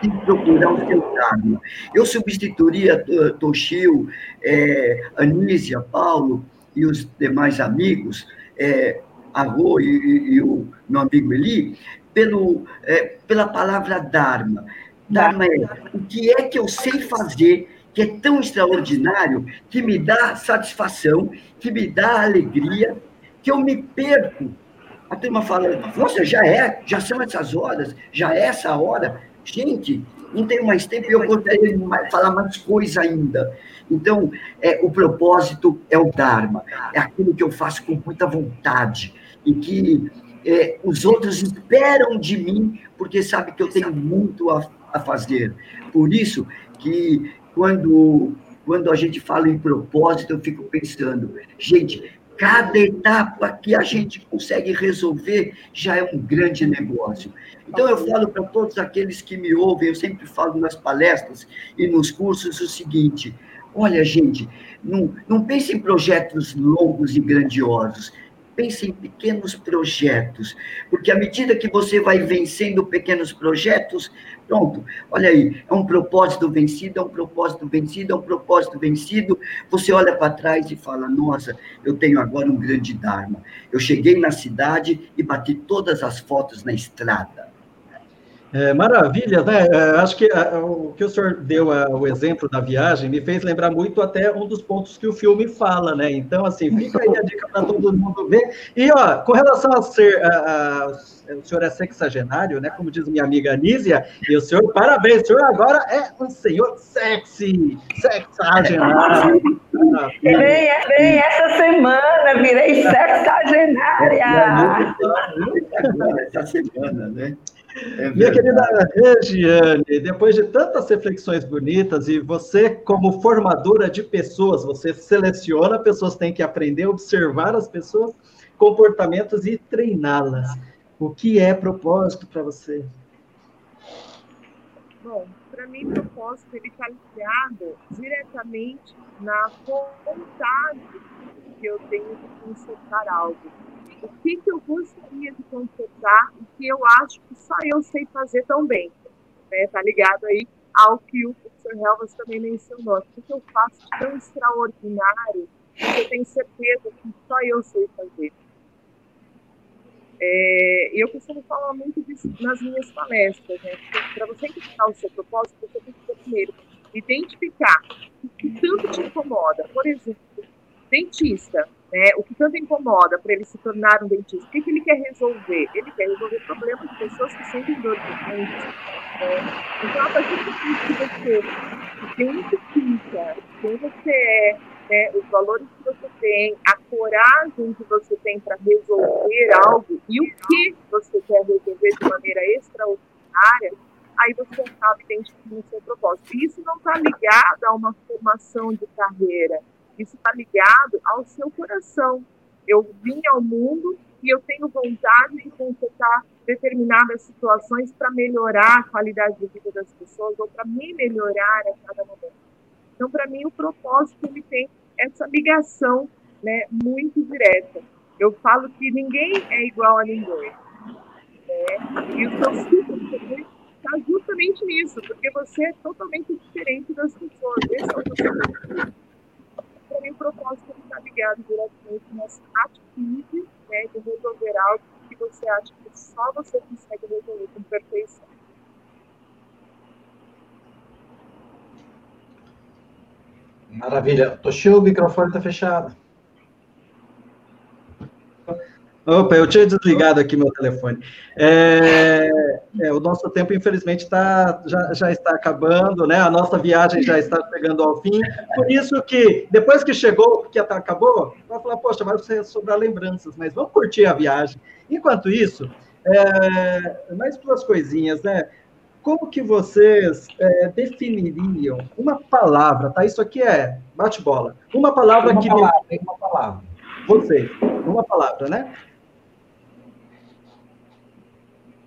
tem que procurar o seu karma. Eu substituiria Toshio, é, Anísia, Paulo e os demais amigos, é, Arro e, e, o meu amigo Eli, pelo, é, pela palavra Dharma. Dharma é o que é que eu sei fazer que é tão extraordinário, que me dá satisfação, que me dá alegria, que eu me perco a turma fala, nossa, já é, já são essas horas, já é essa hora. Gente, não tenho mais tempo e eu gostaria de falar mais coisa ainda. Então, é, o propósito é o Dharma, é aquilo que eu faço com muita vontade e que é, os outros esperam de mim, porque sabem que eu tenho muito a, a fazer. Por isso que quando, quando a gente fala em propósito, eu fico pensando, gente, Cada etapa que a gente consegue resolver já é um grande negócio. Então, eu falo para todos aqueles que me ouvem, eu sempre falo nas palestras e nos cursos o seguinte: olha, gente, não, não pense em projetos longos e grandiosos pense em pequenos projetos, porque à medida que você vai vencendo pequenos projetos, pronto, olha aí, é um propósito vencido, é um propósito vencido, é um propósito vencido. Você olha para trás e fala: Nossa, eu tenho agora um grande Dharma. Eu cheguei na cidade e bati todas as fotos na estrada. É, maravilha, né? É, acho que a, é, o que o senhor deu a, o exemplo da viagem me fez lembrar muito até um dos pontos que o filme fala, né? Então, assim, fica aí a dica para todo mundo ver. E, ó, com relação a ser. A, o senhor é sexagenário, né? Como diz minha amiga Anísia, e o senhor, parabéns, o senhor agora é um senhor sexy, sexagenário. Virei, virei essa semana, virei sexagenária. Essa semana, né? É Minha querida Regiane, depois de tantas reflexões bonitas e você, como formadora de pessoas, você seleciona pessoas, tem que aprender a observar as pessoas, comportamentos e treiná-las. O que é propósito para você? Bom, para mim, propósito ele está ligado diretamente na vontade que eu tenho de consertar algo o que, que eu gostaria de consertar e que eu acho que só eu sei fazer tão bem. Né? Tá ligado aí ao que o professor Helvas também mencionou. O que eu faço de tão extraordinário que eu tenho certeza que só eu sei fazer. É, eu costumo falar muito disso nas minhas palestras. Né? Para você encontrar o seu propósito, você tem que primeiro identificar o que tanto te incomoda. Por exemplo, dentista né? O que tanto incomoda para ele se tornar um dentista? O que, que ele quer resolver? Ele quer resolver problemas de pessoas que sentem dor de dentes. Né? Então, a partir do que você identifica quem você é, né? os valores que você tem, a coragem que você tem para resolver algo e o que você quer resolver de maneira extraordinária, aí você acaba identificando o seu propósito. E isso não está ligado a uma formação de carreira, isso está ligado ao seu coração. Eu vim ao mundo e eu tenho vontade de consertar determinadas situações para melhorar a qualidade de vida das pessoas ou para me melhorar a cada momento. Então, para mim, o propósito ele tem essa ligação né, muito direta. Eu falo que ninguém é igual a ninguém. Né? E o seu está justamente nisso, porque você é totalmente diferente das pessoas. Esse é o propósito. Mim, o propósito está ligado diretamente nessa atitude né, de resolver algo que você acha que só você consegue resolver com perfeição. Maravilha. Toshio, o microfone está fechado. Opa, eu tinha desligado aqui meu telefone. É, é, o nosso tempo, infelizmente, tá, já, já está acabando, né? A nossa viagem já está chegando ao fim. Por isso que, depois que chegou, que acabou, vai falar, poxa, vai sobrar lembranças, mas vamos curtir a viagem. Enquanto isso, é, mais duas coisinhas, né? Como que vocês é, definiriam uma palavra, tá? Isso aqui é bate-bola. Uma palavra uma que... Palavra, uma palavra. Vocês, uma palavra, né?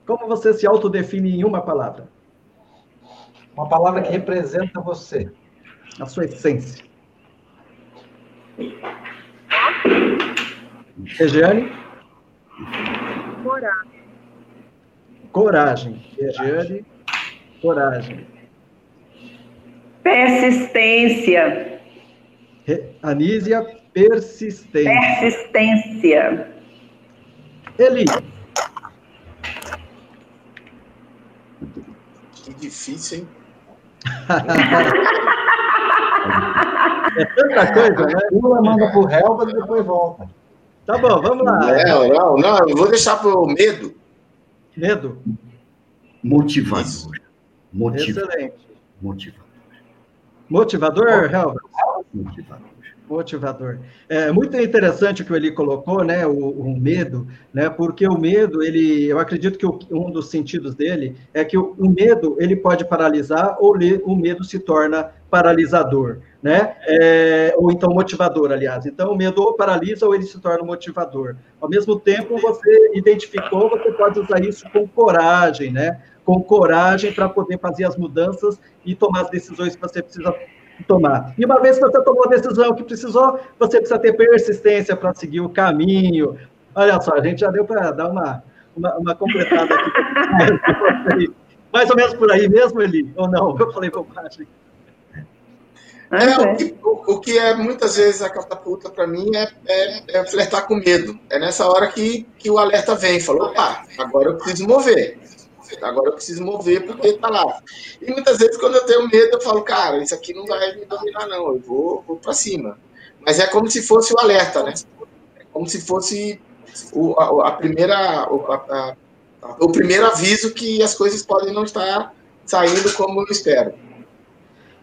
Como você se autodefine em uma palavra? Uma palavra que representa você. A sua essência. Regiane? Coragem. Coragem. Regiane, coragem. Persistência. Re... Anísia, persistência. Persistência. Eli. Difícil, hein? é tanta coisa, né? Uma manda pro Helva e depois volta. Tá bom, vamos lá. Não, não, não, eu vou deixar pro medo. Medo? Motivador. Motivador. Excelente. Motivador. Motivador, Helva? Motivador. Motivador. É muito interessante o que o Eli colocou, né? O, o, medo, né? Porque o medo, ele, eu acredito que o, um dos sentidos dele é que o, o medo ele pode paralisar ou o medo se torna paralisador, né? É, ou então motivador, aliás. Então o medo ou paralisa ou ele se torna motivador. Ao mesmo tempo, você identificou, você pode usar isso com coragem, né? Com coragem para poder fazer as mudanças e tomar as decisões que você precisa tomar. E uma vez que você tomou a decisão que precisou, você precisa ter persistência para seguir o caminho. Olha só, a gente já deu para dar uma, uma, uma completada aqui. Mais ou menos por aí mesmo, Eli? Ou não? Eu falei bobagem. É, o, que, o, o, que é muitas vezes a catapulta para mim é, é, é, flertar com medo. É nessa hora que, que o alerta vem, falou, opa, agora eu preciso mover. Agora eu preciso mover porque tá lá. E muitas vezes, quando eu tenho medo, eu falo, cara, isso aqui não vai me dominar, não. Eu vou, vou para cima. Mas é como se fosse o alerta, né? É como se fosse o, a, a primeira, a, a, o primeiro aviso que as coisas podem não estar saindo como eu espero.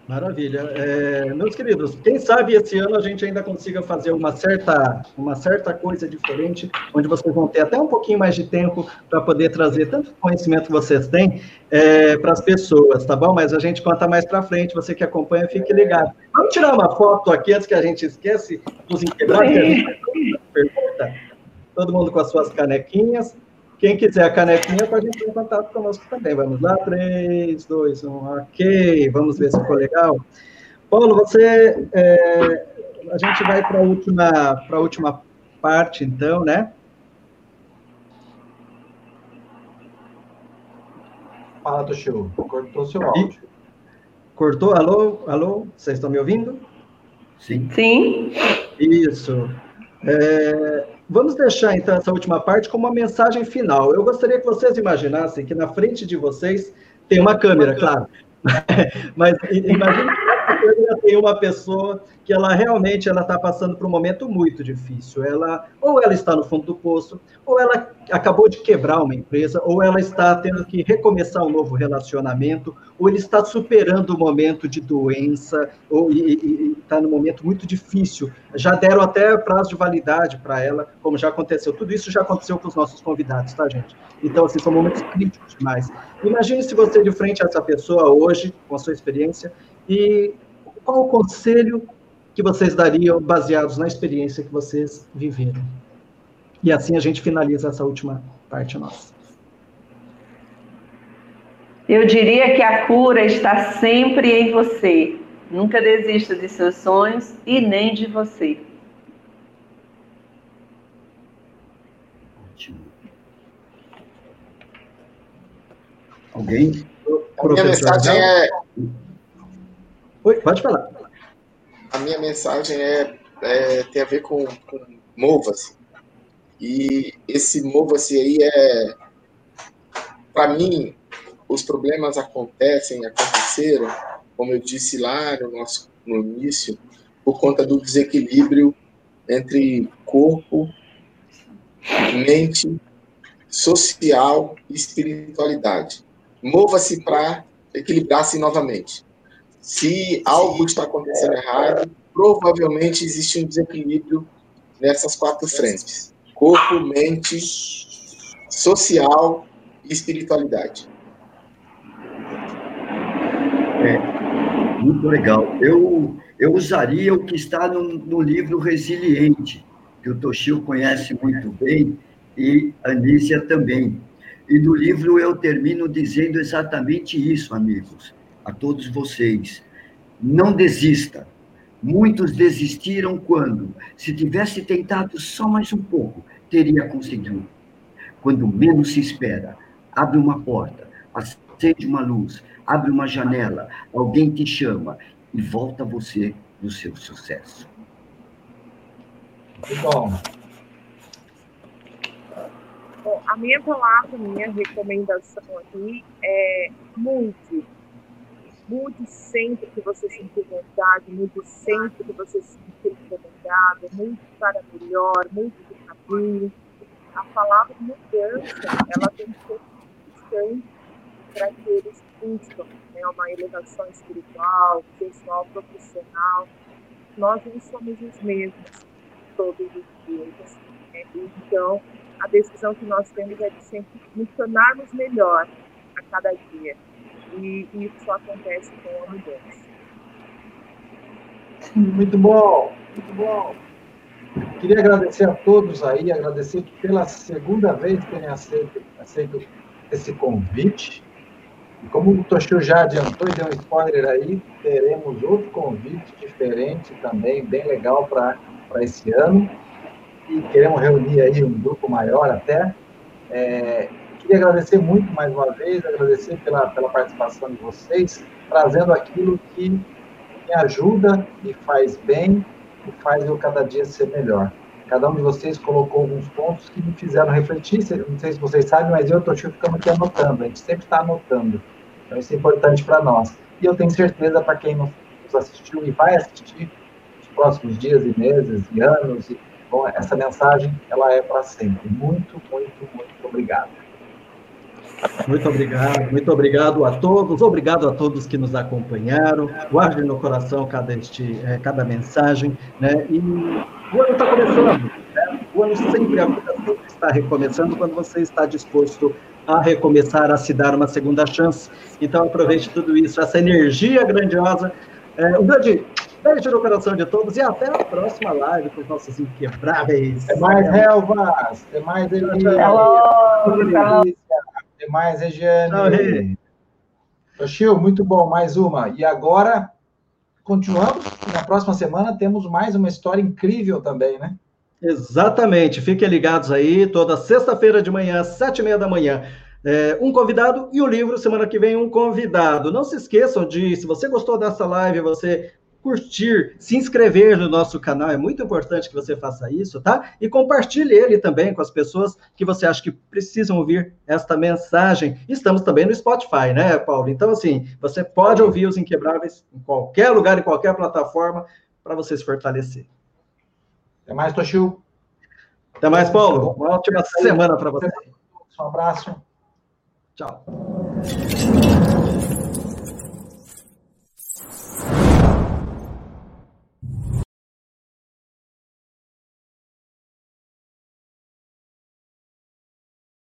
Maravilha. É, meus queridos, quem sabe esse ano a gente ainda consiga fazer uma certa, uma certa coisa diferente, onde vocês vão ter até um pouquinho mais de tempo para poder trazer tanto conhecimento que vocês têm é, para as pessoas, tá bom? Mas a gente conta mais para frente, você que acompanha, fique ligado. Vamos tirar uma foto aqui antes que a gente esquece dos pergunta. Todo mundo com as suas canequinhas. Quem quiser a canequinha pode entrar em contato conosco também. Vamos lá, 3, 2, 1, ok. Vamos ver se ficou legal. Paulo, você. É, a gente vai para a última, a última parte, então, né? Fala, Toshio. Cortou seu áudio. Cortou? Alô? Alô? Vocês estão me ouvindo? Sim. Sim. Isso. É, Vamos deixar então essa última parte como uma mensagem final. Eu gostaria que vocês imaginassem que na frente de vocês tem uma câmera, claro. Mas imagine tenho uma pessoa que ela realmente ela está passando por um momento muito difícil. Ela ou ela está no fundo do poço, ou ela acabou de quebrar uma empresa, ou ela está tendo que recomeçar um novo relacionamento, ou ele está superando um momento de doença, ou está num momento muito difícil. Já deram até prazo de validade para ela, como já aconteceu. Tudo isso já aconteceu com os nossos convidados, tá, gente? Então, assim, são momentos críticos demais. Imagine se você de frente a essa pessoa hoje, com a sua experiência, e qual o conselho que vocês dariam baseados na experiência que vocês viveram? E assim a gente finaliza essa última parte nossa. Eu diria que a cura está sempre em você. Nunca desista de seus sonhos e nem de você. Alguém? A minha mensagem é. Oi, pode falar a minha mensagem é, é tem a ver com, com mova-se. E esse mova-se aí é, para mim, os problemas acontecem, aconteceram, como eu disse lá no nosso no início, por conta do desequilíbrio entre corpo, mente, social e espiritualidade. Mova-se para equilibrar-se novamente. Se algo está acontecendo errado, provavelmente existe um desequilíbrio nessas quatro frentes: corpo, mente, social e espiritualidade. É, muito legal. Eu, eu usaria o que está no, no livro Resiliente, que o Toshio conhece muito bem, e a Anísia também. E no livro eu termino dizendo exatamente isso, amigos a todos vocês. Não desista. Muitos desistiram quando, se tivesse tentado só mais um pouco, teria conseguido. Quando menos se espera, abre uma porta, acende uma luz, abre uma janela, alguém te chama e volta você no seu sucesso. Muito bom. Bom, a minha palavra, minha recomendação aqui é muito Mude sempre que você sentir vontade, mude sempre que você se sentir incomodado, mude para melhor, mude de caminho. A palavra mudança, ela tem que ser constante para que eles buscam né, uma elevação espiritual, pessoal, profissional. Nós não somos os mesmos todos os dias. Né? Então, a decisão que nós temos é de sempre nos tornarmos melhor a cada dia e, isso só acontece com a mudança. Muito bom, muito bom. Queria agradecer a todos aí, agradecer pela segunda vez terem aceito, aceito esse convite. E como o Toshio já adiantou e deu um spoiler aí, teremos outro convite diferente também, bem legal para esse ano. E queremos reunir aí um grupo maior até. É, queria agradecer muito mais uma vez, agradecer pela, pela participação de vocês, trazendo aquilo que me ajuda, me faz bem e faz eu cada dia ser melhor. Cada um de vocês colocou alguns pontos que me fizeram refletir. Não sei se vocês sabem, mas eu estou ficando aqui anotando. A gente sempre está anotando. Então, isso é importante para nós. E eu tenho certeza para quem nos assistiu e vai assistir nos próximos dias e meses e anos. E, bom, essa mensagem ela é para sempre. Muito, muito, muito obrigado. Muito obrigado, muito obrigado a todos, obrigado a todos que nos acompanharam. Guardem no coração cada, este, é, cada mensagem, né? E o ano está começando, né? O ano sempre, a vida sempre está recomeçando quando você está disposto a recomeçar, a se dar uma segunda chance. Então, aproveite tudo isso, essa energia grandiosa. É, um grande beijo no coração de todos e até a próxima live com os nossos inquebráveis. É mais Helvas, é mais Elisa. Até mais, Regiane. Oxil, muito bom, mais uma. E agora, continuamos. Na próxima semana temos mais uma história incrível também, né? Exatamente. Fiquem ligados aí, toda sexta-feira de manhã, sete e meia da manhã. É, um convidado e o livro, semana que vem, um convidado. Não se esqueçam de, se você gostou dessa live, você curtir, se inscrever no nosso canal, é muito importante que você faça isso, tá? E compartilhe ele também com as pessoas que você acha que precisam ouvir esta mensagem. Estamos também no Spotify, né, Paulo? Então, assim, você pode ouvir os Inquebráveis em qualquer lugar, em qualquer plataforma, para você se fortalecer. Até mais, Toshio. Até mais, Paulo. Uma ótima semana para você. Um abraço. Tchau.